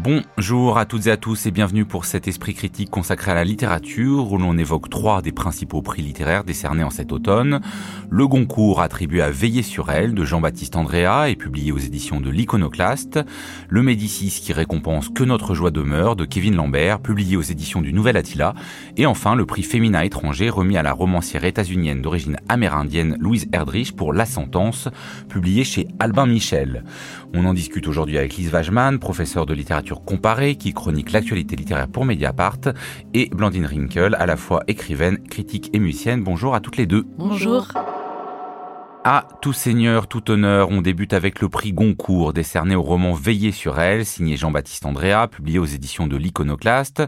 Bonjour à toutes et à tous et bienvenue pour cet esprit critique consacré à la littérature où l'on évoque trois des principaux prix littéraires décernés en cet automne. Le Goncourt attribué à Veiller sur elle de Jean-Baptiste Andrea et publié aux éditions de l'Iconoclaste. Le Médicis qui récompense Que notre joie demeure de Kevin Lambert publié aux éditions du Nouvel Attila. Et enfin le prix féminin étranger remis à la romancière états-unienne d'origine amérindienne Louise Erdrich pour La Sentence publié chez Albin Michel. On en discute aujourd'hui avec Lise Wajman, professeure de littérature comparée qui chronique l'actualité littéraire pour Mediapart, et Blandine Rinkel, à la fois écrivaine, critique et musicienne. Bonjour à toutes les deux. Bonjour. À tout seigneur, tout honneur, on débute avec le prix Goncourt, décerné au roman Veiller sur elle, signé Jean-Baptiste Andrea, publié aux éditions de l'Iconoclaste.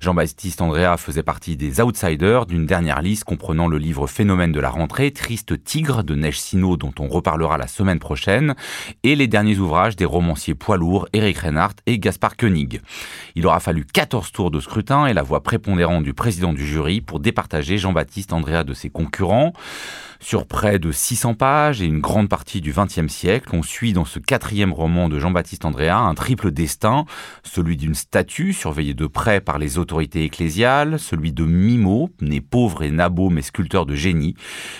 Jean-Baptiste Andrea faisait partie des outsiders d'une dernière liste comprenant le livre Phénomène de la rentrée, Triste Tigre de Neige Sino, dont on reparlera la semaine prochaine, et les derniers ouvrages des romanciers poids lourds Eric Reinhardt et Gaspard Koenig. Il aura fallu 14 tours de scrutin et la voix prépondérante du président du jury pour départager Jean-Baptiste Andrea de ses concurrents. Sur près de 600 pages et une grande partie du XXe siècle, on suit dans ce quatrième roman de Jean-Baptiste Andréa un triple destin, celui d'une statue surveillée de près par les autorités ecclésiales, celui de Mimo, né pauvre et nabo mais sculpteur de génie,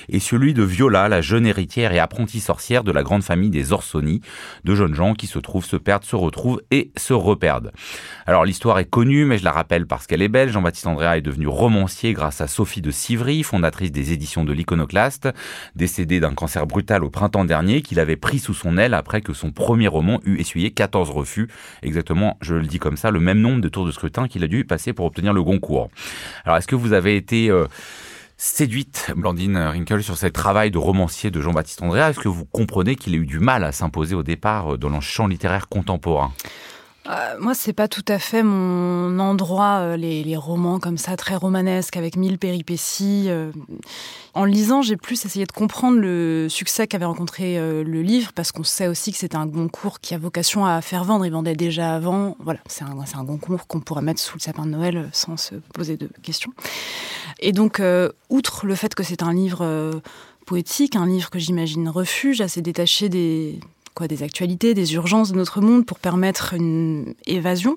et celui de Viola, la jeune héritière et apprentie sorcière de la grande famille des Orsoni, de jeunes gens qui se trouvent, se perdent, se retrouvent et se reperdent. Alors l'histoire est connue, mais je la rappelle parce qu'elle est belle. Jean-Baptiste Andréa est devenu romancier grâce à Sophie de Civry, fondatrice des éditions de l'Iconoclaste décédé d'un cancer brutal au printemps dernier, qu'il avait pris sous son aile après que son premier roman eut essuyé 14 refus. Exactement, je le dis comme ça, le même nombre de tours de scrutin qu'il a dû passer pour obtenir le Goncourt. Alors, est-ce que vous avez été... Euh, séduite, Blandine Rinkel, sur ce travail de romancier de Jean-Baptiste Andréa. Est-ce que vous comprenez qu'il a eu du mal à s'imposer au départ dans le champ littéraire contemporain? Euh, moi, c'est pas tout à fait mon endroit, euh, les, romans comme ça, très romanesques, avec mille péripéties. Euh. En lisant, j'ai plus essayé de comprendre le succès qu'avait rencontré le livre, parce qu'on sait aussi que c'est un concours qui a vocation à faire vendre. Il vendait déjà avant. Voilà, c'est un, un concours qu'on pourrait mettre sous le sapin de Noël sans se poser de questions. Et donc, outre le fait que c'est un livre poétique, un livre que j'imagine refuge, assez détaché des quoi, des actualités, des urgences de notre monde pour permettre une évasion.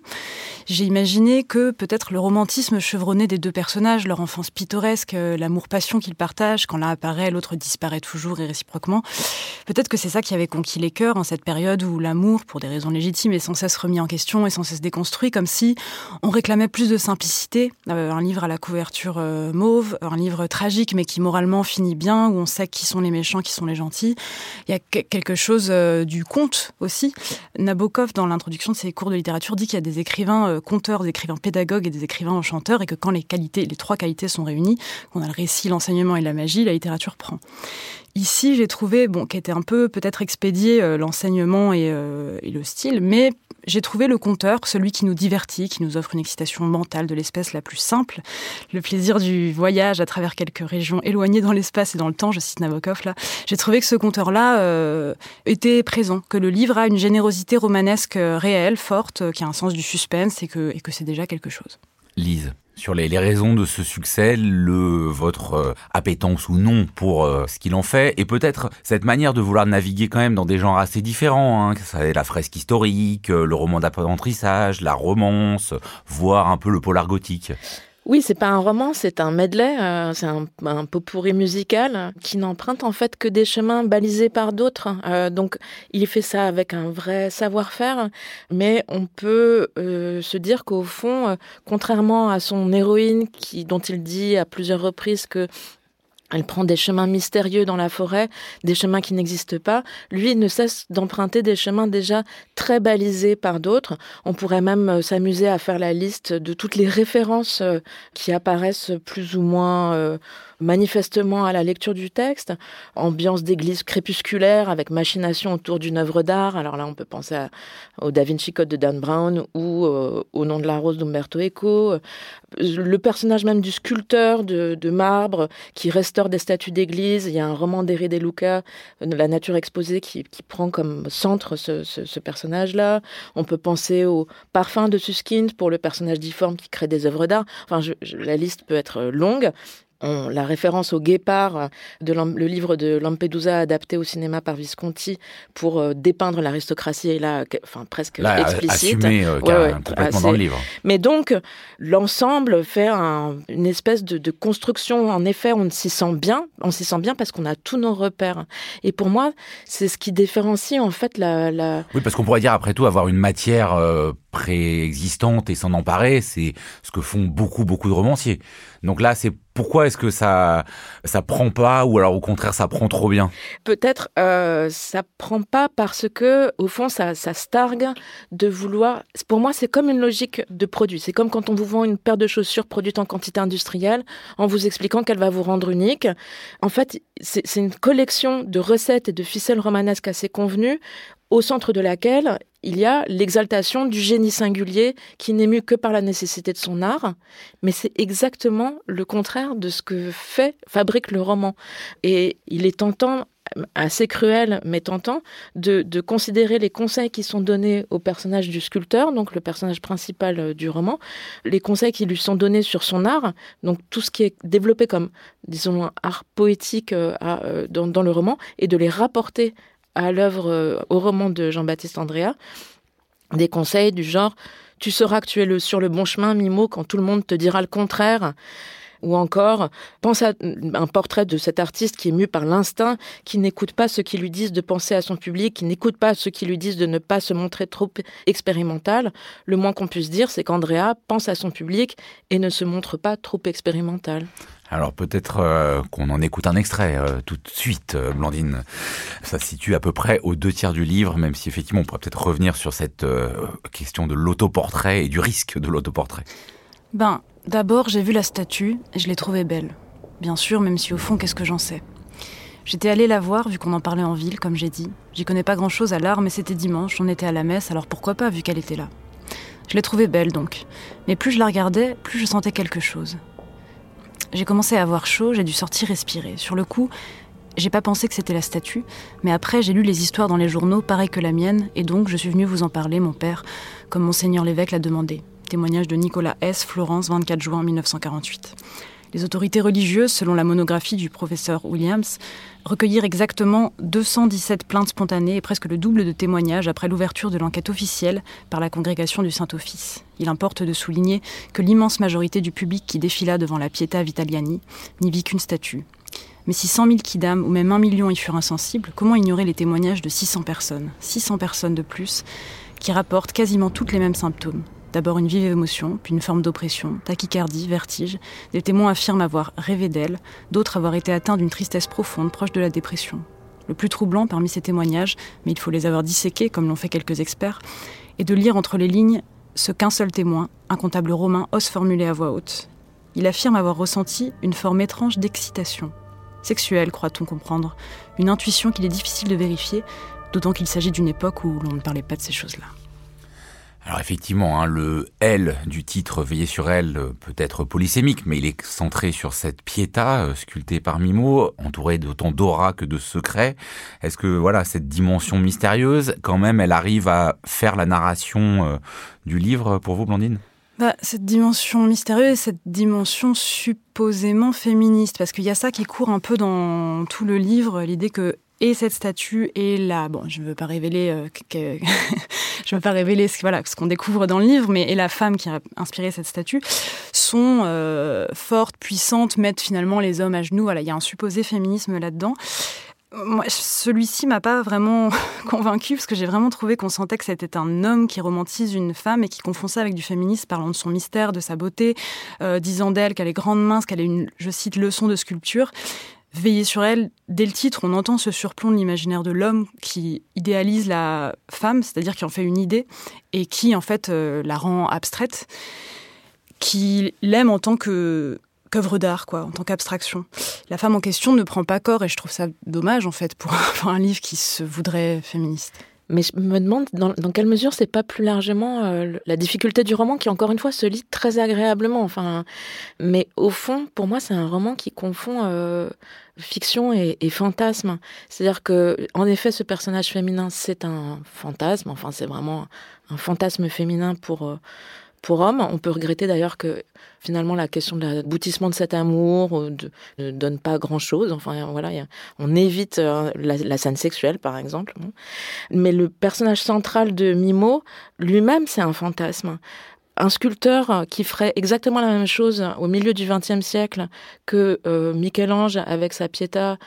J'ai imaginé que peut-être le romantisme chevronné des deux personnages, leur enfance pittoresque, euh, l'amour-passion qu'ils partagent, quand l'un apparaît, l'autre disparaît toujours et réciproquement, peut-être que c'est ça qui avait conquis les cœurs en cette période où l'amour, pour des raisons légitimes, est sans cesse remis en question et sans cesse déconstruit, comme si on réclamait plus de simplicité. Euh, un livre à la couverture euh, mauve, un livre tragique mais qui moralement finit bien, où on sait qui sont les méchants, qui sont les gentils. Il y a quelque chose du conte aussi. Nabokov, dans l'introduction de ses cours de littérature, dit qu'il y a des écrivains euh, conteurs, des écrivains pédagogues et des écrivains chanteurs, et que quand les qualités, les trois qualités sont réunies, qu'on a le récit, l'enseignement et la magie, la littérature prend. Ici, j'ai trouvé, bon, qui était un peu peut-être expédié euh, l'enseignement euh, et, le style, mais j'ai trouvé le conteur, celui qui nous divertit, qui nous offre une excitation mentale de l'espèce la plus simple, le plaisir du voyage à travers quelques régions éloignées dans l'espace et dans le temps, je cite Nabokov là. J'ai trouvé que ce conteur-là euh, était présent, que le livre a une générosité romanesque réelle, forte, qui a un sens du suspense et que, et que c'est déjà quelque chose. Lise sur les, raisons de ce succès, le votre euh, appétence ou non pour euh, ce qu'il en fait, et peut-être cette manière de vouloir naviguer quand même dans des genres assez différents, hein, ça la fresque historique, euh, le roman d'apprentissage, la romance, voire un peu le polar gothique. Oui, c'est pas un roman, c'est un medley, euh, c'est un, un pot pourri musical qui n'emprunte en fait que des chemins balisés par d'autres. Euh, donc, il fait ça avec un vrai savoir-faire, mais on peut euh, se dire qu'au fond, contrairement à son héroïne, qui dont il dit à plusieurs reprises que elle prend des chemins mystérieux dans la forêt, des chemins qui n'existent pas. Lui ne cesse d'emprunter des chemins déjà très balisés par d'autres. On pourrait même euh, s'amuser à faire la liste de toutes les références euh, qui apparaissent plus ou moins euh, manifestement à la lecture du texte, ambiance d'église crépusculaire avec machination autour d'une œuvre d'art. Alors là, on peut penser au Da Vinci Code de Dan Brown ou euh, au nom de la rose d'Umberto Eco. Le personnage même du sculpteur de, marbre qui restaure des statues d'église. Il y a un roman d'Eri De Luca, La nature exposée, qui, prend comme centre ce, personnage-là. On peut penser au parfum de Suskind pour le personnage difforme qui crée des œuvres d'art. Enfin, la liste peut être longue la référence au guépard de le livre de Lampedusa adapté au cinéma par Visconti pour euh, dépeindre l'aristocratie est là, enfin presque explicite. Assumé, euh, complètement dans le livre. Mais donc l'ensemble fait une espèce de, construction. En effet, on s'y sent bien. On s'y sent bien parce qu'on a tous nos repères. Et pour moi, c'est ce qui différencie en fait la. Oui, parce qu'on pourrait dire après tout avoir une matière euh, préexistante et s'en emparer, c'est ce que font beaucoup beaucoup de romanciers. Donc là, c'est pourquoi est-ce que ça ça prend pas ou alors au contraire ça prend trop bien? Peut-être euh, ça prend pas parce que au fond ça ça stargue de vouloir. Pour moi, c'est comme une logique de produit. C'est comme quand on vous vend une paire de chaussures produite en quantité industrielle en vous expliquant qu'elle va vous rendre unique. En fait, c'est une collection de recettes et de ficelles romanesques assez convenues au centre de laquelle il y a l'exaltation du génie singulier qui n'est mu que par la nécessité de son art, mais c'est exactement le contraire de ce que fait, fabrique le roman. Et il est tentant, assez cruel, mais tentant, de, considérer les conseils qui sont donnés au personnage du sculpteur, donc le personnage principal euh, du roman, les conseils qui lui sont donnés sur son art, donc tout ce qui est développé comme, disons, art poétique euh, euh, dans le roman, et de les rapporter à l'œuvre, euh, au roman de Jean-Baptiste Andrea, des conseils du genre Tu sauras que tu es sur le bon chemin, Mimo, quand tout le monde te dira le contraire. Ou encore, pense à un portrait de cet artiste qui est mu par l'instinct, qui n'écoute pas ce qui lui disent de penser à son public, qui n'écoute pas ce qui lui disent de ne pas se montrer trop expérimental. Le moins qu'on puisse dire, c'est qu'Andrea pense à son public et ne se montre pas trop expérimental. Alors peut-être euh, qu'on en écoute un extrait euh, tout de suite, euh, Blandine. Ça se situe à peu près aux deux tiers du livre, même si effectivement on pourrait peut-être revenir sur cette question de l'autoportrait et du risque de l'autoportrait. Ben, d'abord j'ai vu la statue et je l'ai trouvée belle. Bien sûr, même si au fond, qu'est-ce que j'en sais? J'étais allée la voir vu qu'on en parlait en ville, comme j'ai dit. J'y connais pas grand-chose à l'art, mais c'était dimanche, on était à la messe, alors pourquoi pas vu qu'elle était là? Je l'ai trouvée belle donc. Mais plus je la regardais, plus je sentais quelque chose. J'ai commencé à avoir chaud, j'ai dû sortir respirer. Sur le coup, j'ai pas pensé que c'était la statue, mais après j'ai lu les histoires dans les journaux, pareil que la mienne, et donc je suis venue vous en parler, mon père, comme monseigneur l'évêque l'a demandé. Témoignage de Nicolas S., Florence, 24 juin 1948. Les autorités religieuses, selon la monographie du professeur Williams, recueillirent exactement 217 plaintes spontanées et presque le double de témoignages après l'ouverture de l'enquête officielle par la congrégation du Saint-Office. Il importe de souligner que l'immense majorité du public qui défila devant la Pietà Vitaliani n'y vit qu'une statue. Mais si 100 000 kidam ou même un million y furent insensibles, comment ignorer les témoignages de 600 personnes? 600 personnes de plus qui rapportent quasiment toutes les mêmes symptômes D'abord une vive émotion, puis une forme d'oppression, tachycardie, vertige. Des témoins affirment avoir rêvé d'elle, d'autres avoir été atteints d'une tristesse profonde proche de la dépression. Le plus troublant parmi ces témoignages, mais il faut les avoir disséqués comme l'ont fait quelques experts, est de lire entre les lignes ce qu'un seul témoin, un comptable romain, ose formuler à voix haute. Il affirme avoir ressenti une forme étrange d'excitation. Sexuelle, croit-on comprendre. Une intuition qu'il est difficile de vérifier, d'autant qu'il s'agit d'une époque où l'on ne parlait pas de ces choses-là. Alors effectivement, hein, le L du titre Veiller sur elle euh, peut être polysémique, mais il est centré sur cette piéta euh, sculptée par Mimo, entourée d'autant d'aura que de secrets. Est-ce que voilà cette dimension mystérieuse, quand même, elle arrive à faire la narration euh, du livre pour vous, Blandine? Bah, cette dimension mystérieuse, cette dimension supposément féministe, parce qu'il y a ça qui court un peu dans tout le livre, l'idée que et cette statue est là. Bon, je ne veux pas révéler, je veux pas révéler ce, qu'on découvre dans le livre, mais et la femme qui a inspiré cette statue sont euh, fortes, puissantes, mettent finalement les hommes à genoux. Voilà, il y a un supposé féminisme là-dedans. Moi, celui-ci m'a pas vraiment convaincu parce que j'ai vraiment trouvé qu'on sentait que c'était un homme qui romantise une femme et qui confond ça avec du féminisme, parlant de son mystère, de sa beauté, euh, disant d'elle qu'elle est grande mince, qu'elle est une, je cite, leçon de sculpture. Veiller sur elle, dès le titre, on entend ce surplomb de l'imaginaire de l'homme qui idéalise la femme, c'est-à-dire qui en fait une idée et qui en fait euh, la rend abstraite, qui l'aime en tant que qu'œuvre d'art, quoi, en tant qu'abstraction. La femme en question ne prend pas corps et je trouve ça dommage, en fait, pour, un livre qui se voudrait féministe. Mais je me demande dans, dans quelle mesure c'est pas plus largement euh, la difficulté du roman qui encore une fois se lit très agréablement. Enfin, mais au fond, pour moi, c'est un roman qui confond euh, fiction et, fantasme. C'est-à-dire que, en effet, ce personnage féminin, c'est un fantasme. Enfin, c'est vraiment un fantasme féminin pour euh, pour homme. On peut regretter d'ailleurs que finalement la question de l'aboutissement de cet amour euh, ne donne pas grand-chose. Enfin voilà, on évite euh, la, la, scène sexuelle par exemple. Mais le personnage central de Mimo lui-même, c'est un fantasme. Un sculpteur qui ferait exactement la même chose au milieu du XXe siècle que euh, Michel-Ange avec sa Pietà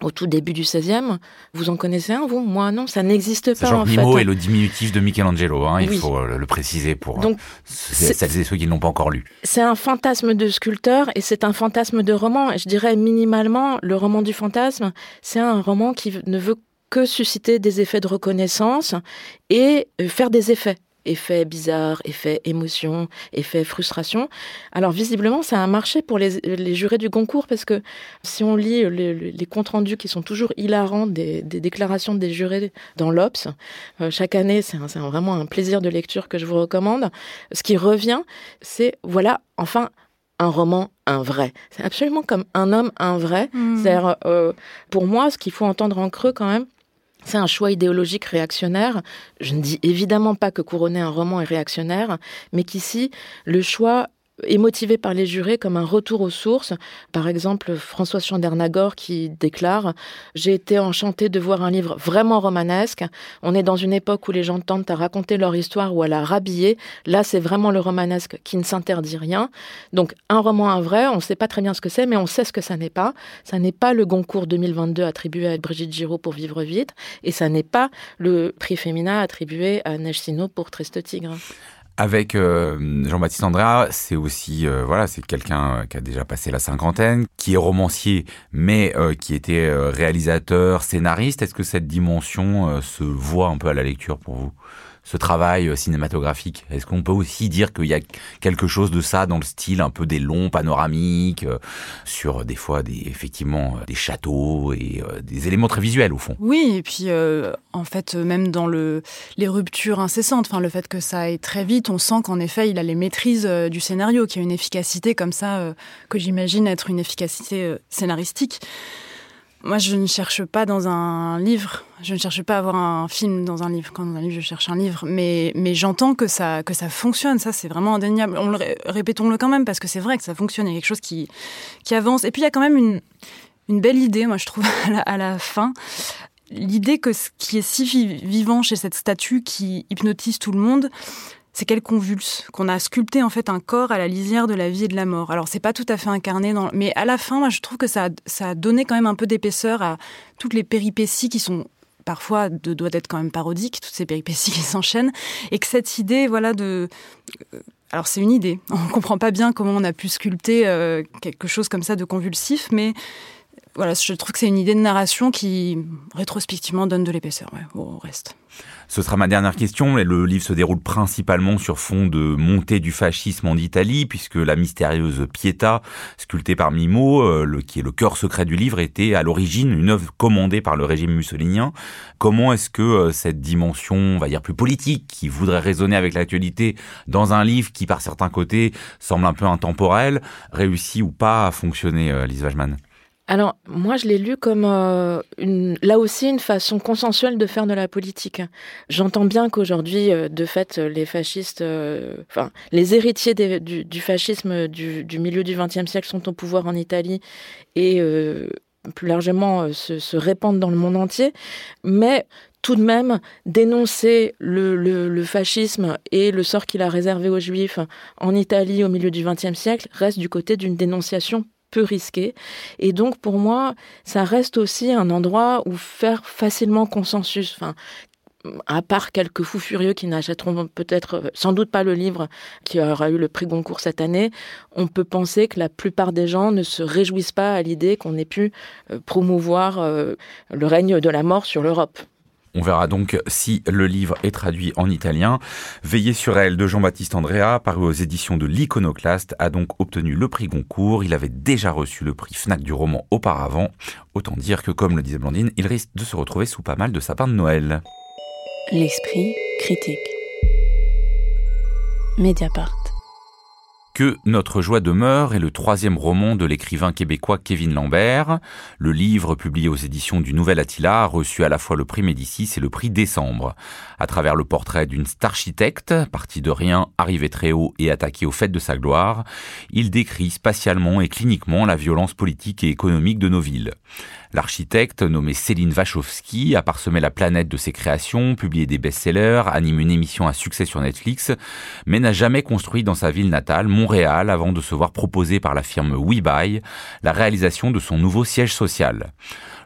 au tout début du 16e. Vous en connaissez un, vous? Moi, non, ça n'existe pas. Genre en Mimo fait. est le diminutif de Michelangelo, hein, il Oui. faut le préciser pour Donc, celles et ceux qui ne l'ont pas encore lu. C'est un fantasme de sculpteur et c'est un fantasme de roman. Et je dirais minimalement, le roman du fantasme, c'est un roman qui ne veut que susciter des effets de reconnaissance et euh, faire des effets. Effets bizarres, effets émotion, effets frustration. Alors visiblement, ça a marché pour les, les jurés du concours parce que si on lit les, les comptes rendus qui sont toujours hilarants des, des déclarations des jurés dans l'Obs, euh, chaque année, c'est vraiment un plaisir de lecture que je vous recommande. Ce qui revient, c'est voilà, enfin, un roman, un vrai. C'est absolument comme un homme, un vrai. C'est-à-dire, euh, pour moi, ce qu'il faut entendre en creux quand même, c'est un choix idéologique réactionnaire. Je ne dis évidemment pas que couronner un roman est réactionnaire, mais qu'ici, le choix est motivé par les jurés comme un retour aux sources. Par exemple, François Chandernagor qui déclare « J'ai été enchanté de voir un livre vraiment romanesque. On est dans une époque où les gens tentent à raconter leur histoire ou à la rhabiller. Là, c'est vraiment le romanesque qui ne s'interdit rien. Donc, un roman, un vrai, on ne sait pas très bien ce que c'est, mais on sait ce que ça n'est pas. Ça n'est pas le Goncourt 2022 attribué à Brigitte Giraud pour Vivre vite, et ça n'est pas le prix féminin attribué à Neige Sino pour Triste Tigre. Avec euh, Jean-Baptiste Andrea, c'est aussi euh, voilà, c'est quelqu'un euh, qui a déjà passé la cinquantaine, qui est romancier, mais qui était réalisateur, scénariste. Est-ce que cette dimension se voit un peu à la lecture pour vous? Ce travail euh, cinématographique Est-ce qu'on peut aussi dire qu'il y a quelque chose de ça dans le style un peu des longs panoramiques, euh, sur des fois des, effectivement euh, des châteaux et des éléments très visuels au fond? Oui, et puis en fait, même dans le, les ruptures incessantes, enfin le fait que ça aille très vite, on sent qu'en effet, il a les maîtrises du scénario, qu'il y a une efficacité comme ça, que j'imagine être une efficacité scénaristique. Moi, je ne cherche pas dans un livre, je ne cherche pas à avoir un film dans un livre. Quand dans un livre, je cherche un livre, mais, mais j'entends que ça, que ça fonctionne. Ça, c'est vraiment indéniable. On le, ré- répétons-le quand même, parce que c'est vrai que ça fonctionne. Il y a quelque chose qui, qui avance. Et puis, il y a quand même une, une belle idée, moi, je trouve, à la, à la fin. L'idée que ce qui est si vi- vivant chez cette statue qui hypnotise tout le monde, c'est qu'elle convulse, qu'on a sculpté en fait un corps à la lisière de la vie et de la mort. Alors c'est pas tout à fait incarné mais à la fin, moi je trouve que ça, a- donné quand même un peu d'épaisseur à toutes les péripéties qui sont parfois de, doivent être quand même parodiques, toutes ces péripéties qui s'enchaînent, et que cette idée, voilà, de euh, alors c'est une idée. On comprend pas bien comment on a pu sculpter euh, quelque chose comme ça de convulsif, mais voilà, je trouve que c'est une idée de narration qui rétrospectivement donne de l'épaisseur au reste. Ce sera ma dernière question. Le livre se déroule principalement sur fond de montée du fascisme en Italie, puisque la mystérieuse Pietà, sculptée par Mimo, euh, qui est le cœur secret du livre, était à l'origine une œuvre commandée par le régime mussolinien. Comment est-ce que euh, cette dimension, on va dire plus politique, qui voudrait résonner avec l'actualité, dans un livre qui, par certains côtés, semble un peu intemporel, réussit ou pas à fonctionner, euh, Lise Wajman Alors, moi, je l'ai lu comme euh, une, là aussi une façon consensuelle de faire de la politique. J'entends bien qu'aujourd'hui, euh, de fait, les fascistes, euh, enfin, les héritiers du, fascisme du, milieu du XXe siècle sont au pouvoir en Italie et plus largement se, répandent dans le monde entier. Mais tout de même, dénoncer le fascisme et le sort qu'il a réservé aux Juifs en Italie au milieu du XXe siècle reste du côté d'une dénonciation peu risquée. Et donc, pour moi, ça reste aussi un endroit où faire facilement consensus. Enfin, à part quelques fous furieux qui n'achèteront peut-être euh, sans doute pas le livre qui aura eu le prix Goncourt cette année, on peut penser que la plupart des gens ne se réjouissent pas à l'idée qu'on ait pu euh, promouvoir euh, le règne de la mort sur l'Europe. On verra donc si le livre est traduit en italien. Veiller sur elle de Jean-Baptiste Andrea, paru aux éditions de l'Iconoclaste, a donc obtenu le prix Goncourt. Il avait déjà reçu le prix Fnac du roman auparavant. Autant dire que, comme le disait Blandine, il risque de se retrouver sous pas mal de sapins de Noël. L'esprit critique. Mediapart. Que notre joie demeure est le troisième roman de l'écrivain québécois Kevin Lambert. Le livre, publié aux éditions du Nouvel Attila, a reçu à la fois le prix Médicis et le prix Décembre. À travers le portrait d'une starchitecte, partie de rien, arrivée très haut et attaquée au fait de sa gloire, il décrit spatialement et cliniquement la violence politique et économique de nos villes. L'architecte, nommé Céline Wachowski, a parsemé la planète de ses créations, publié des best-sellers, animé une émission à succès sur Netflix, mais n'a jamais construit dans sa ville natale, Montréal, avant de se voir proposer par la firme WeBuy la réalisation de son nouveau siège social.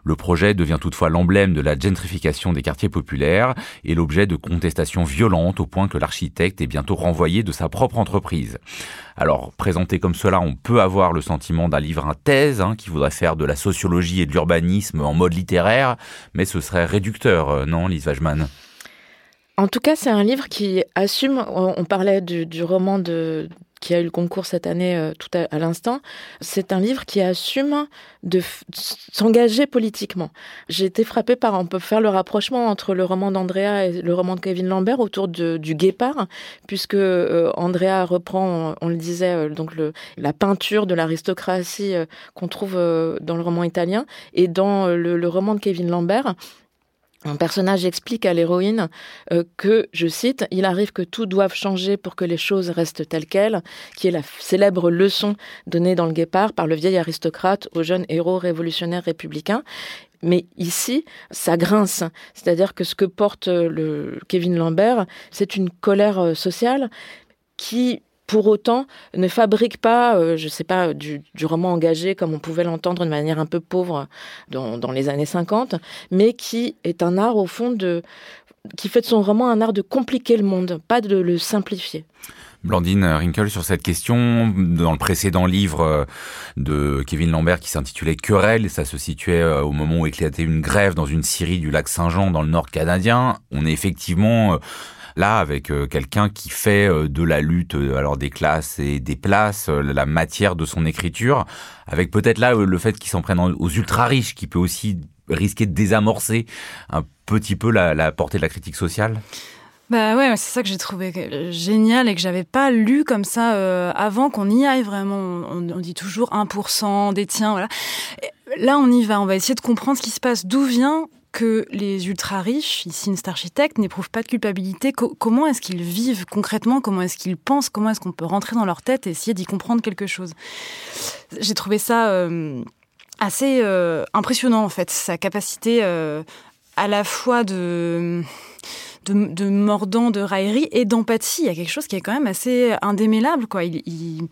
Le projet devient toutefois l'emblème de la gentrification des quartiers populaires et l'objet de contestations violentes au point que l'architecte est bientôt renvoyé de sa propre entreprise. Alors, présenté comme cela, on peut avoir le sentiment d'un livre à thèse hein, qui voudrait faire de la sociologie et de l'urbanisme en mode littéraire, mais ce serait réducteur, euh, non, Lise Wajman en tout cas, c'est un livre qui assume, on parlait du, du roman de, qui a eu le concours cette année euh, tout à, l'instant, c'est un livre qui assume de s'engager politiquement. J'ai été frappée par, on peut faire le rapprochement entre le roman d'Andrea et le roman de Kevin Lambert autour de, du guépard, puisque euh, Andrea reprend, on, le disait, euh, donc le, la peinture de l'aristocratie qu'on trouve dans le roman italien, et dans le roman de Kevin Lambert, un personnage explique à l'héroïne euh, que, je cite, il arrive que tout doive changer pour que les choses restent telles quelles, qui est la célèbre leçon donnée dans le Guépard par le vieil aristocrate au jeune héros révolutionnaire républicain. Mais ici, ça grince. C'est-à-dire que ce que porte euh, le Kevin Lambert, c'est une colère euh, sociale qui pour autant ne fabrique pas, euh, je ne sais pas, du, roman engagé comme on pouvait l'entendre de manière un peu pauvre dans, les années 50, mais qui est un art au fond de qui fait de son roman un art de compliquer le monde, pas de le simplifier. Blandine Rinkel sur cette question. Dans le précédent livre euh, de Kevin Lambert qui s'intitulait Querelle, ça se situait euh, au moment où éclatait une grève dans une scierie du lac Saint-Jean dans le nord canadien. On est effectivement là avec euh, quelqu'un qui fait euh, de la lutte euh, alors des classes et des places la matière de son écriture avec peut-être là le fait qu'il s'en prenne aux ultra riches qui peut aussi risquer de désamorcer un petit peu la, portée de la critique sociale? Bah ouais, c'est ça que j'ai trouvé génial et que j'avais pas lu comme ça avant qu'on y aille vraiment. On, dit toujours 1% détient, voilà. là, on y va. On va essayer de comprendre ce qui se passe, d'où vient que les ultra riches, ici une architecte, n'éprouvent pas de culpabilité. comment est-ce qu'ils vivent concrètement? Comment est-ce qu'ils pensent? Comment est-ce qu'on peut rentrer dans leur tête et essayer d'y comprendre quelque chose? J'ai trouvé ça euh, assez euh, impressionnant en fait, sa capacité euh, à la fois de mordant, de raillerie et d'empathie. Il y a quelque chose qui est quand même assez indémêlable. Quoi. il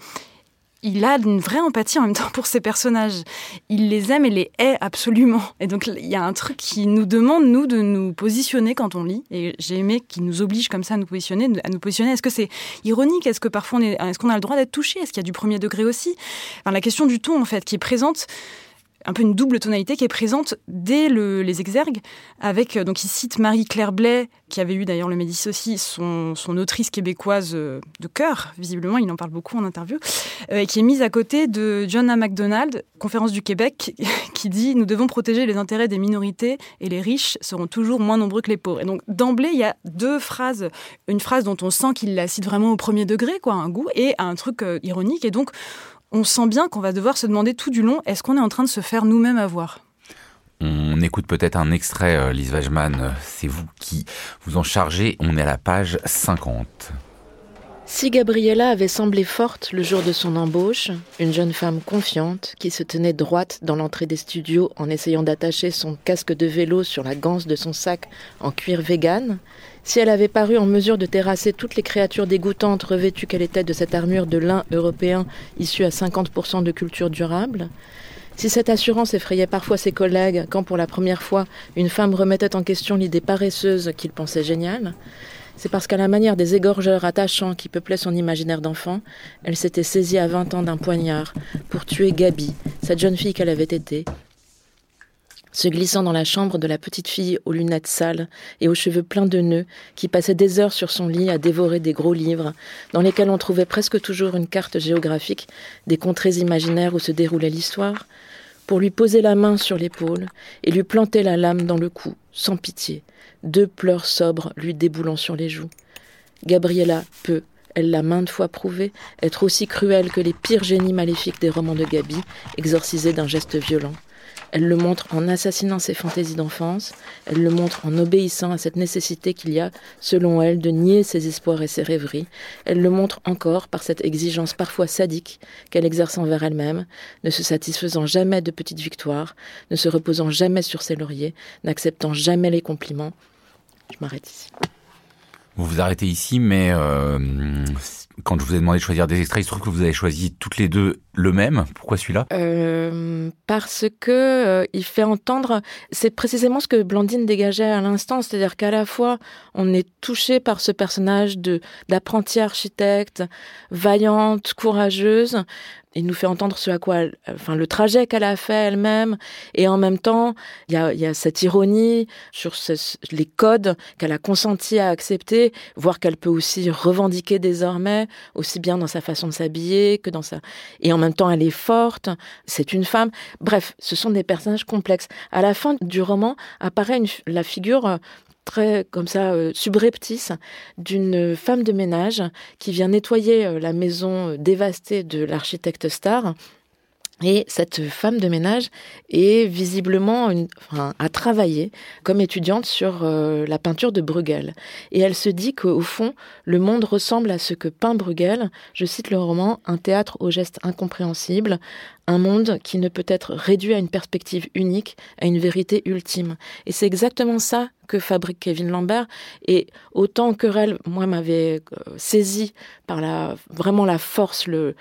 a une vraie empathie en même temps pour ses personnages. Il les aime et les hait absolument. Et donc il y a un truc qui nous demande, nous, de nous positionner quand on lit. Et j'ai aimé qu'il nous oblige comme ça à nous positionner. Positionner. Est-ce que c'est ironique? Est-ce que parfois on est, qu'on a le droit d'être touché? Est-ce qu'il y a du premier degré aussi? Enfin, La question du ton, en fait, qui est présente un peu une double tonalité qui est présente dès les exergues, avec, euh, donc il cite Marie-Claire Blais, qui avait eu d'ailleurs le Médicis aussi, son, autrice québécoise euh, de cœur, visiblement, il en parle beaucoup en interview, euh, et qui est mise à côté de John. MacDonald, conférence du Québec, qui dit « Nous devons protéger les intérêts des minorités et les riches seront toujours moins nombreux que les pauvres ». Et donc d'emblée, il y a deux phrases, une phrase dont on sent qu'il la cite vraiment au premier degré, quoi, un goût, et un truc ironique, et donc on sent bien qu'on va devoir se demander tout du long, est-ce qu'on est en train de se faire nous-mêmes avoir? On écoute peut-être un extrait, euh, Lise Wajman, c'est vous qui vous en chargez, on est à la page 50. Si Gabriella avait semblé forte le jour de son embauche, une jeune femme confiante qui se tenait droite dans l'entrée des studios en essayant d'attacher son casque de vélo sur la ganse de son sac en cuir vegan, si elle avait paru en mesure de terrasser toutes les créatures dégoûtantes revêtues qu'elle était de cette armure de lin européen issue à 50% de culture durable, si cette assurance effrayait parfois ses collègues quand pour la première fois une femme remettait en question l'idée paresseuse qu'il pensait géniale, c'est parce qu'à la manière des égorgeurs attachants qui peuplaient son imaginaire d'enfant, elle s'était saisie à 20 ans d'un poignard pour tuer Gabi, cette jeune fille qu'elle avait été, se glissant dans la chambre de la petite fille aux lunettes sales et aux cheveux pleins de nœuds, qui passait des heures sur son lit à dévorer des gros livres, dans lesquels on trouvait presque toujours une carte géographique des contrées imaginaires où se déroulait l'histoire, pour lui poser la main sur l'épaule et lui planter la lame dans le cou, sans pitié, deux pleurs sobres lui déboulant sur les joues. Gabriella peut, elle l'a maintes fois prouvé, être aussi cruelle que les pires génies maléfiques des romans de Gabi, exorcisés d'un geste violent. Elle le montre en assassinant ses fantaisies d'enfance, elle le montre en obéissant à cette nécessité qu'il y a, selon elle, de nier ses espoirs et ses rêveries, elle le montre encore par cette exigence parfois sadique qu'elle exerce envers elle-même, ne se satisfaisant jamais de petites victoires, ne se reposant jamais sur ses lauriers, n'acceptant jamais les compliments. Je m'arrête ici. Vous vous arrêtez ici, mais euh, quand je vous ai demandé de choisir des extraits, il se trouve que vous avez choisi toutes les deux le même. Pourquoi celui-là? Euh, Parce que euh, il fait entendre. C'est précisément ce que Blandine dégageait à l'instant, c'est-à-dire qu'à la fois on est touché par ce personnage de d'apprentie architecte, vaillante, courageuse, il nous fait entendre ce à quoi, enfin, le trajet qu'elle a fait elle-même, et en même temps, il y a, y a, cette ironie sur ce, les codes qu'elle a consenti à accepter, voire qu'elle peut aussi revendiquer désormais, aussi bien dans sa façon de s'habiller que dans sa, et en même temps, elle est forte, c'est une femme. Bref, ce sont des personnages complexes. À la fin du roman apparaît une, la figure très comme ça euh, subreptice d'une femme de ménage qui vient nettoyer euh, la maison euh, dévastée de l'architecte Star et cette femme de ménage est visiblement une, enfin, a travaillé comme étudiante sur euh, la peinture de Bruegel. Et elle se dit qu'au fond, le monde ressemble à ce que peint Bruegel. Je cite le roman, un théâtre aux gestes incompréhensibles, un monde qui ne peut être réduit à une perspective unique, à une vérité ultime. Et c'est exactement ça que fabrique Kevin Lambert. Et autant Querelle, moi, m'avait euh, saisi par la, vraiment la force, le,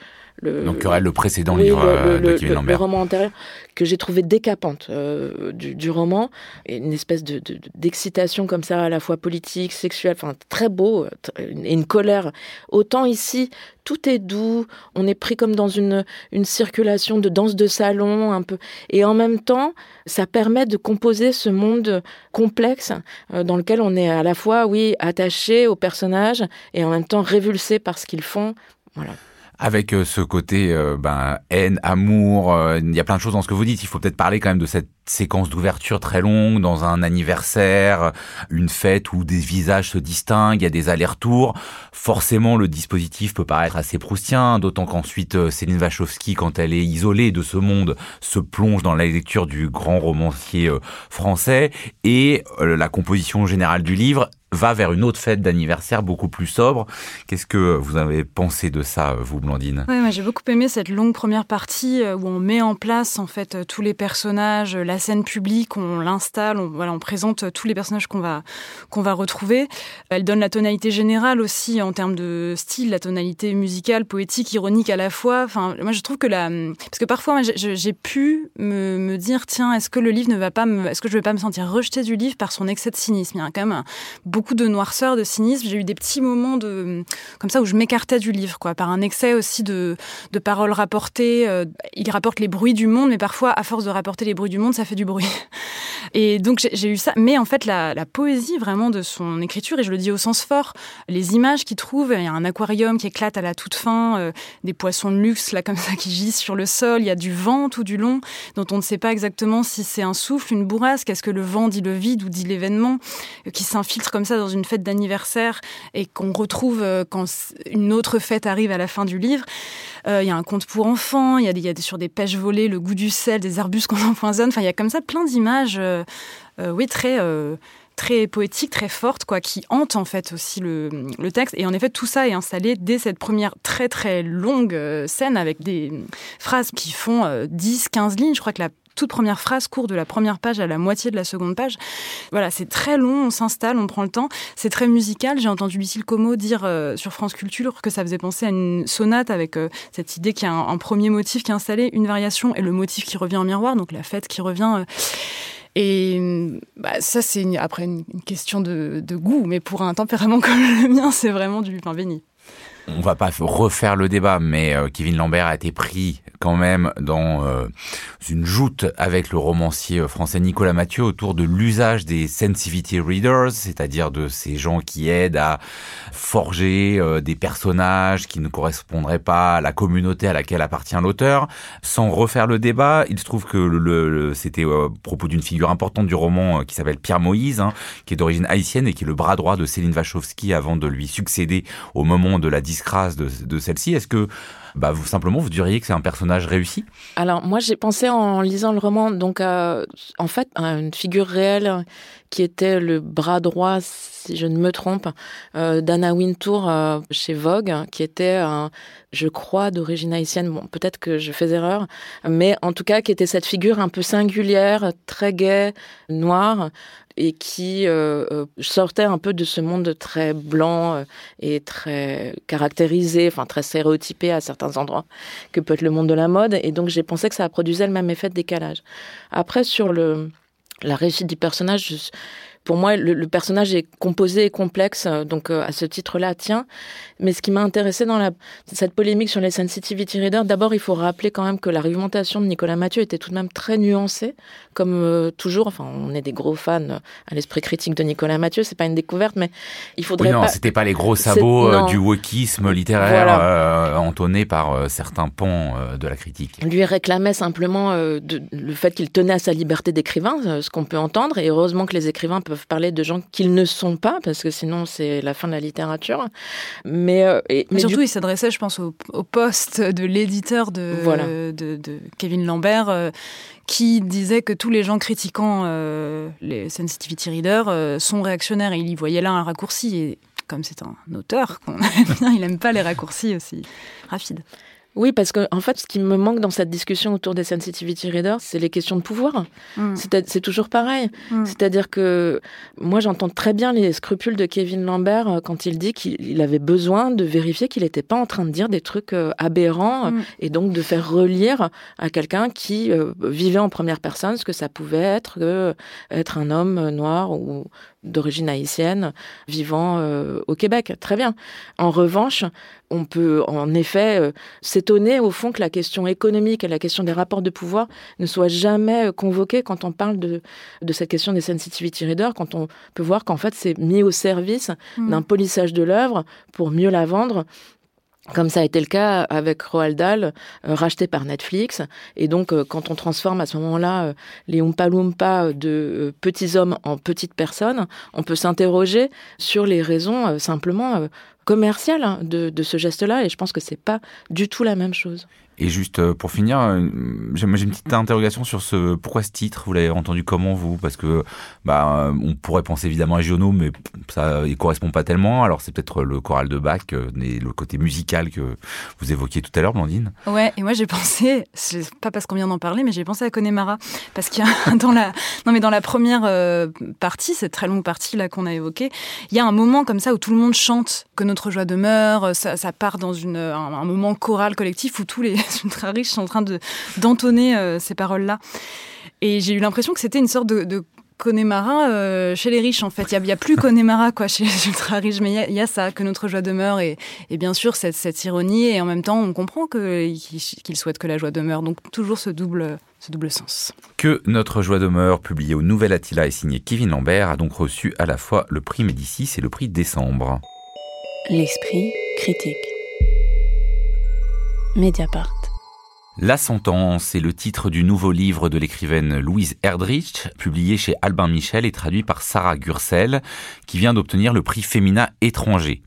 le, Donc le précédent livre le, de Kevin Lambert. Le roman antérieur que j'ai trouvé décapante euh, du, du, roman, et une espèce de, d'excitation comme ça à la fois politique, sexuelle, enfin très beau, et une colère. Autant ici, tout est doux, on est pris comme dans une, une circulation de danse de salon un peu, et en même temps, ça permet de composer ce monde complexe euh, dans lequel on est à la fois, oui, attaché aux personnages et en même temps révulsé par ce qu'ils font. Voilà avec euh, ce côté euh, ben, haine, amour, euh, il y a plein de choses dans ce que vous dites. Il faut peut-être parler quand même de cette séquence d'ouverture très longue dans un anniversaire, une fête où des visages se distinguent, il y a des allers-retours. Forcément, le dispositif peut paraître assez proustien, d'autant qu'ensuite Céline Wachowski, quand elle est isolée de ce monde, se plonge dans la lecture du grand romancier français et la composition générale du livre va vers une autre fête d'anniversaire beaucoup plus sobre. Qu'est-ce que vous avez pensé de ça, vous, Blandine? Ouais, J'ai beaucoup aimé cette longue première partie euh, où on met en place en fait euh, tous les personnages, la scène publique, on l'installe, on, présente tous les personnages qu'on va qu'on va retrouver. Elle donne la tonalité générale aussi en termes de style, la tonalité musicale, poétique, ironique à la fois. Enfin, moi je trouve que la parce que parfois j'ai pu me, me, dire tiens est-ce que le livre ne va pas me, est-ce que je vais pas me sentir rejeté du livre par son excès de cynisme? Il y a quand même beaucoup de noirceur, de cynisme. J'ai eu des petits moments de comme ça où je m'écartais du livre, quoi, par un excès aussi de, de paroles rapportées. Euh, il rapporte les bruits du monde, mais parfois, à force de rapporter les bruits du monde, ça fait du bruit. Et donc j'ai eu ça. Mais en fait, la, la, poésie vraiment de son écriture, et je le dis au sens fort, les images qu'il trouve, il y a un aquarium qui éclate à la toute fin, euh, des poissons de luxe là comme ça qui gisent sur le sol, il y a du vent tout du long, dont on ne sait pas exactement si c'est un souffle, une bourrasque, est-ce que le vent dit le vide ou dit l'événement, euh, qui s'infiltre comme ça dans une fête d'anniversaire et qu'on retrouve euh, quand une autre fête arrive à la fin du livre. Euh, il y a un conte pour enfants, il y a, y a sur des pêches volées, le goût du sel, des arbustes qu'on empoisonne. Enfin, il y a comme ça plein d'images, euh, oui, très très poétiques, très fortes, quoi, qui hantent en fait aussi le, le, texte. Et en effet, tout ça est installé dès cette première très très longue scène avec des phrases qui font 10, 15 lignes. Je crois que la toute première phrase court de la première page à la moitié de la seconde page. Voilà, c'est très long, on s'installe, on prend le temps. C'est très musical. J'ai entendu Lucille Como dire euh, sur France Culture que ça faisait penser à une sonate avec euh, cette idée qu'il y a un, premier motif qui est installé, une variation et le motif qui revient en miroir, donc la fête qui revient. Euh. et bah, ça, c'est après une, question de, de, goût, mais pour un tempérament comme le mien, c'est vraiment du pain béni. On va pas refaire le débat, mais euh, Kevin Lambert a été pris quand même dans euh, une joute avec le romancier euh, français Nicolas Mathieu autour de l'usage des sensitivity readers, c'est-à-dire de ces gens qui aident à forger des personnages qui ne correspondraient pas à la communauté à laquelle appartient l'auteur. Sans refaire le débat, il se trouve que c'était à propos d'une figure importante du roman qui s'appelle Pierre Moïse, hein, qui est d'origine haïtienne et qui est le bras droit de Céline Wachowski avant de lui succéder au moment de la disgrâce de, celle-ci. Est-ce que bah, vous simplement vous diriez que c'est un personnage réussi? Alors moi j'ai pensé en lisant le roman donc en fait à une figure réelle qui était le bras droit si je ne me trompe euh, d'Anna Wintour euh, chez Vogue qui était je crois d'origine haïtienne bon peut-être que je fais erreur mais en tout cas qui était cette figure un peu singulière très gaie noire et qui euh, sortait un peu de ce monde très blanc et très caractérisé, enfin très stéréotypé à certains endroits, que peut être le monde de la mode. Et donc j'ai pensé que ça produisait le même effet de décalage. Après, sur le, la réussite du personnage, pour moi, le, personnage est composé et complexe, euh, donc euh, à ce titre-là, tiens. Mais ce qui m'a intéressé dans la, cette polémique sur les sensitivity readers, d'abord, il faut rappeler quand même que l'argumentation de Nicolas Mathieu était tout de même très nuancée, comme euh, toujours. Enfin, on est des gros fans à l'esprit critique de Nicolas Mathieu, c'est pas une découverte, mais il faudrait oui, non, pas. c'était pas les gros sabots du wokisme littéraire entonné par certains pans de la critique. Lui réclamait simplement de, le fait qu'il tenait à sa liberté d'écrivain, ce qu'on peut entendre, et heureusement que les écrivains peuvent peuvent parler de gens qu'ils ne sont pas, parce que sinon c'est la fin de la littérature. Mais, euh, mais surtout, il s'adressait, je pense, au, poste de l'éditeur de, de, Kevin Lambert, euh, qui disait que tous les gens critiquant euh, les sensitivity readers sont réactionnaires. Et il y voyait là un raccourci. Et comme c'est un auteur qu'on aime bien, il n'aime pas les raccourcis aussi rapides. Oui, parce que en fait, ce qui me manque dans cette discussion autour des sensitivity readers, c'est les questions de pouvoir. Mm. C'est toujours pareil. Mm. C'est-à-dire que moi, j'entends très bien les scrupules de Kevin Lambert euh, quand il dit qu'il avait besoin de vérifier qu'il n'était pas en train de dire des trucs euh, aberrants mm. et donc de faire relire à quelqu'un qui euh, vivait en première personne ce que ça pouvait être être un homme noir ou d'origine haïtienne vivant euh, au Québec. Très bien. En revanche, on peut en effet euh, s'étonner au fond que la question économique et la question des rapports de pouvoir ne soient jamais euh, convoquées quand on parle de, de cette question des sensitivity readers, quand on peut voir qu'en fait c'est mis au service mmh. d'un polissage de l'œuvre pour mieux la vendre comme ça a été le cas avec Roald Dahl, euh, racheté par Netflix. Et donc, euh, quand on transforme à ce moment-là euh, les Oompa Loompa de petits hommes en petites personnes, on peut s'interroger sur les raisons simplement commerciales hein, de, de ce geste-là. Et je pense que c'est pas du tout la même chose. Et juste euh, pour finir, euh, j'ai une petite interrogation sur ce pourquoi ce titre? Vous l'avez entendu comment vous? Parce que bah euh, on pourrait penser évidemment à Giono, mais ça il correspond pas tellement. Alors c'est peut-être le choral de Bach, et le côté musical que vous évoquiez tout à l'heure, Blandine. Ouais, et moi j'ai pensé, c'est pas parce qu'on vient d'en parler, mais j'ai pensé à Connemara parce qu'il y a dans la non mais dans la première partie, cette très longue partie là qu'on a évoquée, il y a un moment comme ça où tout le monde chante que notre joie demeure. Ça, part dans un, un moment choral collectif où tous les ultra riches sont en train de d'entonner euh, ces paroles-là. Et j'ai eu l'impression que c'était une sorte de, de Connemara euh, chez les riches en fait. Il n'y a, plus Connemara quoi chez les ultra riches, mais il y, a ça, que notre joie demeure et, et bien sûr cette, cette, ironie et en même temps on comprend qu'il souhaite que la joie demeure. Donc toujours ce double, ce double sens. Que notre joie demeure, publié au Nouvel Attila et signé Kevin Lambert, a donc reçu à la fois le prix Médicis et le prix Décembre. L'esprit critique. Mediapart. La sentence est le titre du nouveau livre de l'écrivaine Louise Erdrich, publié chez Albin Michel et traduit par Sarah Gursel, qui vient d'obtenir le prix Féminin étranger.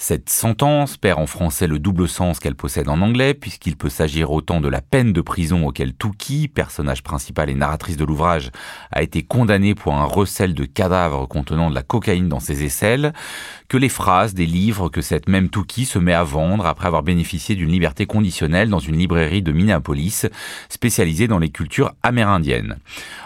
Cette sentence perd en français le double sens qu'elle possède en anglais, puisqu'il peut s'agir autant de la peine de prison auquel Touki, personnage principal et narratrice de l'ouvrage, a été condamné pour un recel de cadavres contenant de la cocaïne dans ses aisselles, que les phrases des livres que cette même Touki se met à vendre après avoir bénéficié d'une liberté conditionnelle dans une librairie de Minneapolis, spécialisée dans les cultures amérindiennes.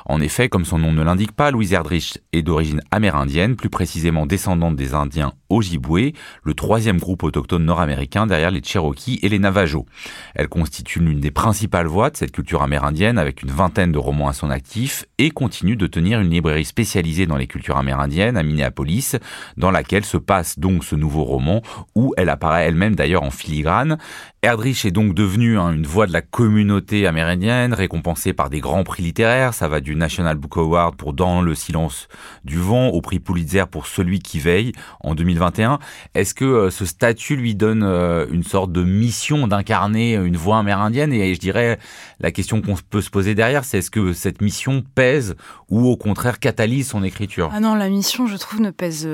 En effet, comme son nom ne l'indique pas, Louise Erdrich est d'origine amérindienne, plus précisément descendante des Indiens Ojibwe, le troisième groupe autochtone nord-américain derrière les Cherokees et les Navajos. Elle constitue l'une des principales voix de cette culture amérindienne avec une vingtaine de romans à son actif et continue de tenir une librairie spécialisée dans les cultures amérindiennes à Minneapolis, dans laquelle se passe donc ce nouveau roman où elle apparaît elle-même d'ailleurs en filigrane. Erdrich est donc devenu hein, une voix de la communauté amérindienne, récompensée par des grands prix littéraires. Ça va du National Book Award pour Dans le silence du vent au prix Pulitzer pour Celui qui veille en 2021. Est-ce que euh, ce statut lui donne euh, une sorte de mission d'incarner une voix amérindienne? Et je dirais, la question qu'on peut se poser derrière, c'est est-ce que cette mission pèse ou au contraire catalyse son écriture? Ah non, la mission, je trouve, ne pèse...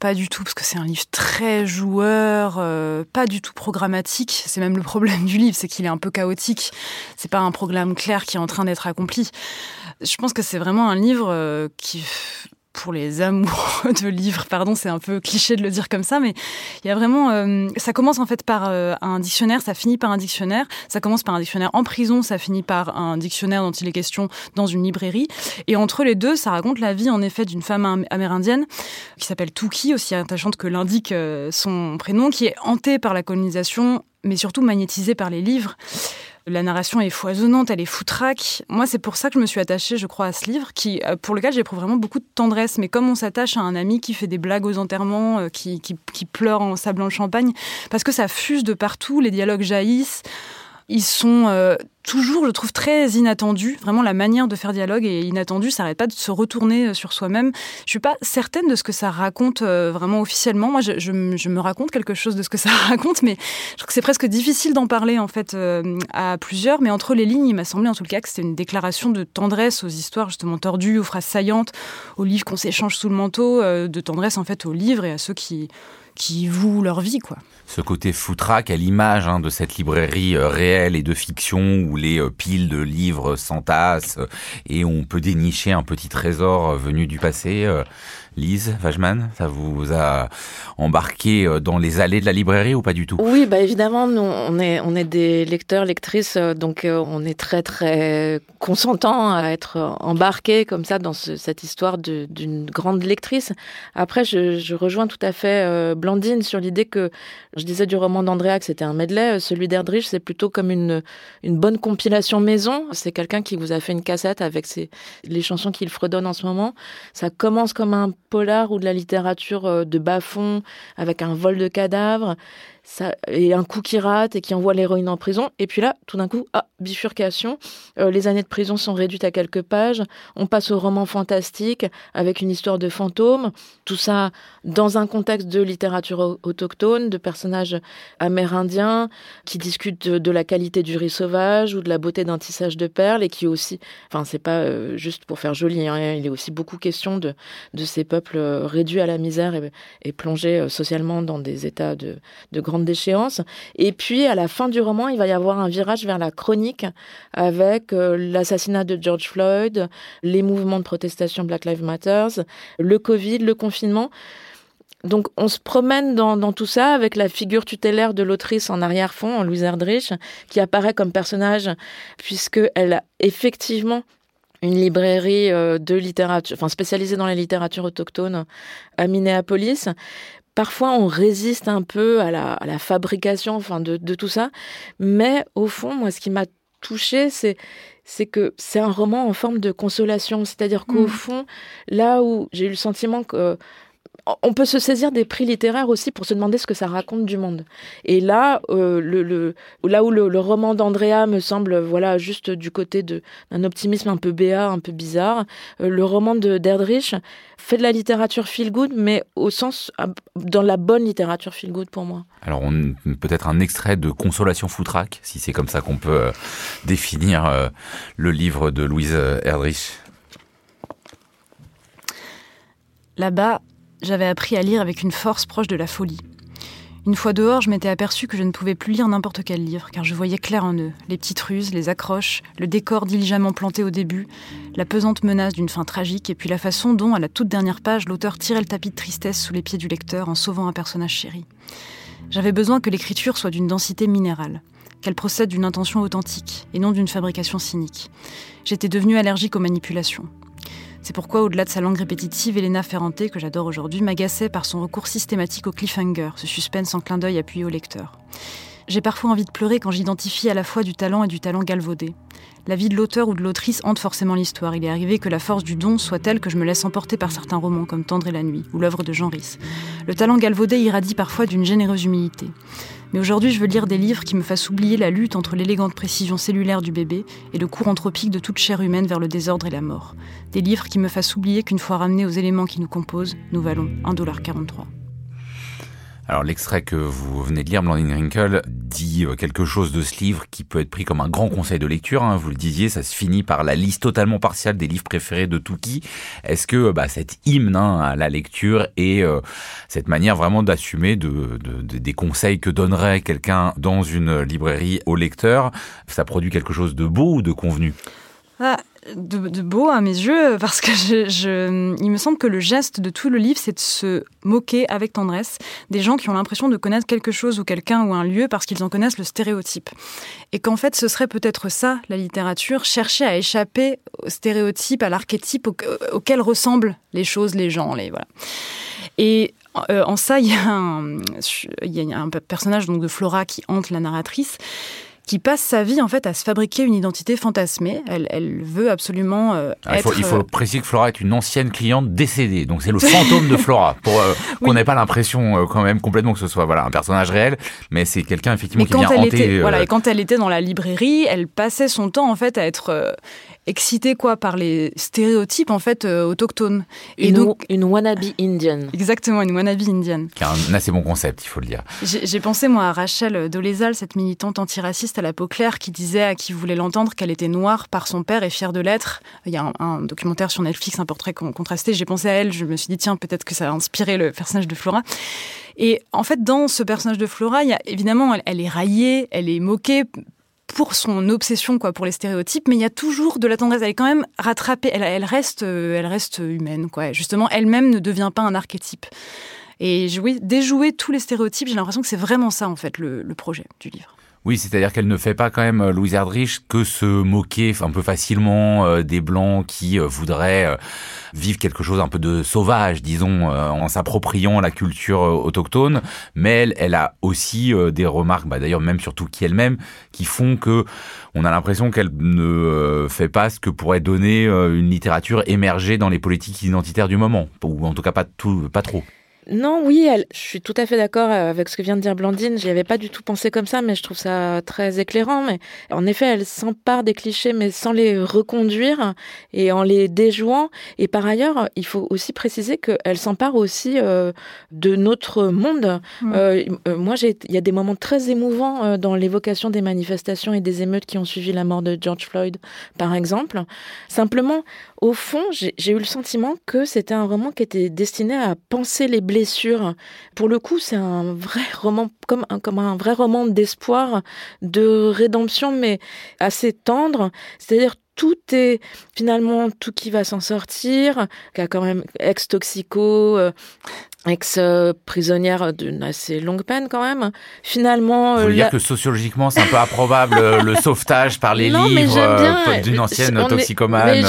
Pas du tout, parce que c'est un livre très joueur, euh, pas du tout programmatique. C'est même le problème du livre, c'est qu'il est un peu chaotique. C'est pas un programme clair qui est en train d'être accompli. Je pense que c'est vraiment un livre euh, qui pour les amoureux de livres, pardon, c'est un peu cliché de le dire comme ça, mais il y a vraiment, euh, ça commence en fait par euh, un dictionnaire, ça finit par un dictionnaire, ça commence par un dictionnaire en prison, ça finit par un dictionnaire dont il est question dans une librairie, et entre les deux, ça raconte la vie en effet d'une femme amérindienne qui s'appelle Tuki, aussi attachante que l'indique euh, son prénom, qui est hantée par la colonisation, mais surtout magnétisée par les livres. La narration est foisonnante, elle est foutraque. Moi, c'est pour ça que je me suis attachée, je crois, à ce livre, qui, euh, pour lequel j'éprouve vraiment beaucoup de tendresse. Mais comme on s'attache à un ami qui fait des blagues aux enterrements, euh, qui, qui, pleure en sablant le champagne, parce que ça fuse de partout, les dialogues jaillissent. Ils sont euh, toujours, je trouve, très inattendus. Vraiment, la manière de faire dialogue est inattendue. Ça n'arrête pas de se retourner euh, sur soi-même. Je suis pas certaine de ce que ça raconte euh, vraiment officiellement. Moi, je, me raconte quelque chose de ce que ça raconte, mais je trouve que c'est presque difficile d'en parler en fait à plusieurs. Mais entre les lignes, il m'a semblé en tout cas que c'était une déclaration de tendresse aux histoires justement tordues, aux phrases saillantes, aux livres qu'on s'échange sous le manteau, de tendresse en fait aux livres et à ceux qui qui vouent leur vie, quoi. Ce côté foutraque à l'image hein, de cette librairie euh, réelle et de fiction où les euh, piles de livres s'entassent euh, et on peut dénicher un petit trésor venu du passé. Lise Vajman, ça vous a embarqué euh, dans les allées de la librairie ou pas du tout? Oui, bah évidemment, nous, on est, on est des lecteurs, lectrices, euh, donc euh, on est très très consentants à être embarqués comme ça dans cette histoire d'une grande lectrice. Après, je, rejoins tout à fait Blandine sur l'idée que je disais du roman d'Andrea que c'était un medley, celui d'Erdrich c'est plutôt comme une, une bonne compilation maison. C'est quelqu'un qui vous a fait une cassette avec les chansons qu'il fredonne en ce moment. Ça commence comme un polar ou de la littérature euh, de bas-fond avec un vol de cadavres et un coup qui rate et qui envoie l'héroïne en prison. Et puis là, tout d'un coup, ah, bifurcation. Euh, les années de prison sont réduites à quelques pages. On passe au roman fantastique avec une histoire de fantôme. Tout ça dans un contexte de littérature autochtone, de personnages amérindiens qui discutent de, la qualité du riz sauvage ou de la beauté d'un tissage de perles et qui aussi, enfin, c'est pas euh, juste pour faire joli, hein, il est aussi beaucoup question de, ces peuples euh, réduits à la misère et, et plongés socialement dans des états de, de grande déchéance. Et puis, à la fin du roman, il va y avoir un virage vers la chronique avec euh, l'assassinat de George Floyd, les mouvements de protestation Black Lives Matter, le Covid, le confinement. Donc on se promène dans, tout ça avec la figure tutélaire de l'autrice en arrière-fond, Louise Erdrich, qui apparaît comme personnage puisqu'elle a effectivement une librairie euh, de littérature, enfin spécialisée dans la littérature autochtone à Minneapolis, parfois on résiste un peu à la, fabrication enfin de, tout ça, mais au fond, moi, ce qui m'a touché, c'est c'est que c'est un roman en forme de consolation, c'est-à-dire qu'au mmh. fond, là où j'ai eu le sentiment que on peut se saisir des prix littéraires aussi pour se demander ce que ça raconte du monde. Et là, euh, le, là où le, roman d'Andrea me semble, voilà, juste du côté d'un optimisme un peu béat, un peu bizarre, euh, le roman de d'Erdrich fait de la littérature feel good, mais au sens dans la bonne littérature feel good pour moi. Alors, peut-être un extrait de Consolation Foutraque, si c'est comme ça qu'on peut euh, définir le livre de Louise Erdrich. Là-bas, j'avais appris à lire avec une force proche de la folie. Une fois dehors, je m'étais aperçu que je ne pouvais plus lire n'importe quel livre, car je voyais clair en eux, les petites ruses, les accroches, le décor diligemment planté au début, la pesante menace d'une fin tragique, et puis la façon dont, à la toute dernière page, l'auteur tirait le tapis de tristesse sous les pieds du lecteur en sauvant un personnage chéri. J'avais besoin que l'écriture soit d'une densité minérale, qu'elle procède d'une intention authentique, et non d'une fabrication cynique. J'étais devenue allergique aux manipulations. C'est pourquoi, au-delà de sa langue répétitive, Elena Ferrante, que j'adore aujourd'hui, m'agaçait par son recours systématique au cliffhanger, ce suspense en clin d'œil appuyé au lecteur. J'ai parfois envie de pleurer quand j'identifie à la fois du talent et du talent galvaudé. La vie de l'auteur ou de l'autrice hante forcément l'histoire. Il est arrivé que la force du don soit telle que je me laisse emporter par certains romans comme Tendre et la nuit ou l'œuvre de Jean Rhys. Le talent galvaudé irradie parfois d'une généreuse humilité. Mais aujourd'hui, je veux lire des livres qui me fassent oublier la lutte entre l'élégante précision cellulaire du bébé et le cours anthropique de toute chair humaine vers le désordre et la mort. Des livres qui me fassent oublier qu'une fois ramenés aux éléments qui nous composent, nous valons 1,43$. Alors l'extrait que vous venez de lire, Blandine Wrinkle, dit euh, quelque chose de ce livre qui peut être pris comme un grand conseil de lecture. Hein, vous le disiez, ça se finit par la liste totalement partiale des livres préférés de Touki. Est-ce que bah, cet hymne hein, à la lecture et euh, cette manière vraiment d'assumer de, de, des conseils que donnerait quelqu'un dans une librairie au lecteur, ça produit quelque chose de beau ou de convenu? De, beau à mes yeux parce que je, il me semble que le geste de tout le livre, c'est de se moquer avec tendresse des gens qui ont l'impression de connaître quelque chose ou quelqu'un ou un lieu parce qu'ils en connaissent le stéréotype. Et qu'en fait, ce serait peut-être ça, la littérature, chercher à échapper au stéréotype, à l'archétype auquel ressemblent les choses, les gens, les voilà. Et euh, en ça, il y, a un, y a un personnage donc de Flora qui hante la narratrice qui passe sa vie en fait à se fabriquer une identité fantasmée. Elle, elle veut absolument euh, ah, il, faut, il, faut, euh, préciser que Flora est une ancienne cliente décédée, donc c'est le fantôme de Flora, pour euh, qu'on n'ait pas l'impression quand même complètement que ce soit voilà un personnage réel, mais c'est quelqu'un effectivement qui vient hanter. Était, voilà, et quand elle était dans la librairie, elle passait son temps en fait à être excitée quoi par les stéréotypes en fait autochtones. Et une, donc une wannabe indienne. Exactement, une wannabe indienne. Qui a un assez bon concept, il faut le dire. J'ai pensé moi à Rachel Dolezal, cette militante antiraciste à la peau claire qui disait à qui voulait l'entendre qu'elle était noire par son père et fière de l'être. Il y a un, documentaire sur Netflix, un portrait contrasté. J'ai pensé à elle, je me suis dit, tiens, peut-être que ça a inspiré le personnage de Flora. Et en fait, dans ce personnage de Flora, il y a, évidemment, elle, est raillée, elle est moquée pour son obsession quoi pour les stéréotypes mais il y a toujours de la tendresse. Elle est quand même rattrapée. Elle, reste elle reste humaine quoi. Justement elle-même ne devient pas un archétype. Et jouer, déjouer tous les stéréotypes j'ai l'impression que c'est vraiment ça en fait le projet du livre oui, c'est-à-dire qu'elle ne fait pas quand même, euh, Louise Erdrich, que se moquer un peu facilement euh, des Blancs qui euh, voudraient vivre quelque chose un peu de sauvage, disons, en s'appropriant la culture autochtone. Mais elle, elle a aussi des remarques, bah, d'ailleurs même surtout qui elle-même, qui font que on a l'impression qu'elle ne fait pas ce que pourrait donner une littérature émergée dans les politiques identitaires du moment, ou en tout cas pas, tout, pas trop. Non, oui, elle, je suis tout à fait d'accord avec ce que vient de dire Blandine. J'y avais pas du tout pensé comme ça, mais je trouve ça très éclairant. Mais en effet, elle s'empare des clichés, mais sans les reconduire et en les déjouant. Et par ailleurs, il faut aussi préciser qu'elle s'empare aussi euh, de notre monde. Mmh. Euh, euh, moi, il y a des moments très émouvants dans l'évocation des manifestations et des émeutes qui ont suivi la mort de George Floyd, par exemple. Simplement, au fond, j'ai eu le sentiment que c'était un roman qui était destiné à penser les blessures. Pour le coup, c'est un vrai roman, comme un, vrai roman d'espoir, de rédemption, mais assez tendre. C'est-à-dire tout est finalement tout qui va s'en sortir, qui a quand même ex-toxico, euh, ex-prisonnière d'une assez longue peine quand même. Finalement, vous voulez dire que sociologiquement c'est un peu improbable euh, le sauvetage par les livres euh, d'une ancienne toxicomane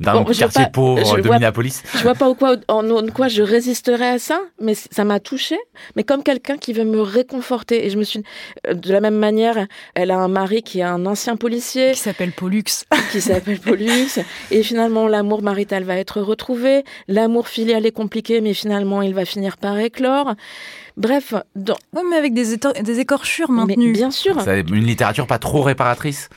d'un quartier pauvre de Minneapolis. Je vois pas au quoi, en, quoi je résisterais à ça, mais ça m'a touchée. Mais comme quelqu'un qui veut me réconforter, et je me suis euh, de la même manière, elle a un mari qui est un ancien policier qui s'appelle Pollux, qui s'appelle Pollux, et finalement l'amour marital va être retrouvé, l'amour filial est compliqué, mais finalement il va finir par éclore. Bref, dans... mais avec des, des écorchures maintenues. bien sûr. C'est une littérature pas trop réparatrice?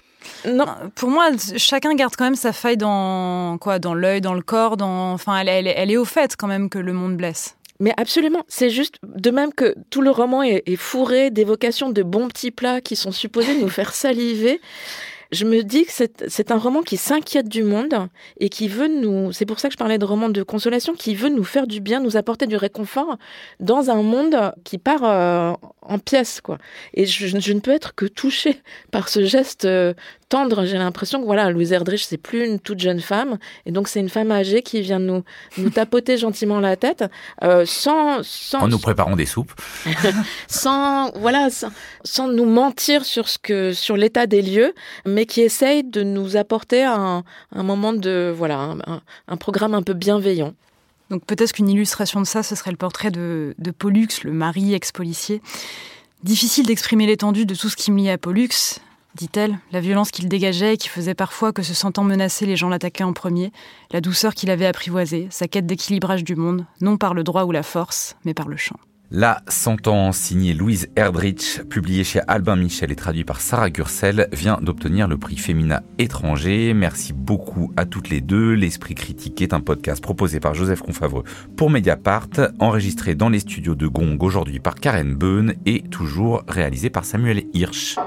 Non, pour moi, chacun garde quand même sa faille dans quoi, dans l'œil, dans le corps, dans. Enfin, elle, elle, est au fait quand même que le monde blesse. Mais absolument, c'est juste de même que tout le roman est, est fourré d'évocations de bons petits plats qui sont supposés nous faire saliver je me dis que c'est un roman qui s'inquiète du monde et qui veut nous, c'est pour ça que je parlais de roman de consolation, qui veut nous faire du bien, nous apporter du réconfort dans un monde qui part euh, en pièces, quoi. Et je, ne peux être que touchée par ce geste euh, j'ai l'impression que voilà, Louise Erdrich, c'est plus une toute jeune femme, et donc c'est une femme âgée qui vient nous, nous tapoter gentiment la tête, euh, sans, sans... En nous préparant des soupes. sans, voilà, sans, nous mentir sur ce que, sur l'état des lieux, mais qui essaye de nous apporter un, un moment de, voilà, un, programme un peu bienveillant. Donc peut-être qu'une illustration de ça, ce serait le portrait de, de Pollux, le mari ex-policier. Difficile d'exprimer l'étendue de tout ce qui me lie à Pollux, dit-elle, la violence qu'il dégageait et qui faisait parfois que se sentant menacé, les gens l'attaquaient en premier, la douceur qu'il avait apprivoisée, sa quête d'équilibrage du monde, non par le droit ou la force, mais par le chant. La sentence signée Louise Erdrich, publiée chez Albin Michel et traduit par Sarah Gursel, vient d'obtenir le prix Féminin étranger. Merci beaucoup à toutes les deux. L'Esprit critique est un podcast proposé par Joseph Confavreux pour Mediapart, enregistré dans les studios de Gong aujourd'hui par Karen Beun et toujours réalisé par Samuel Hirsch.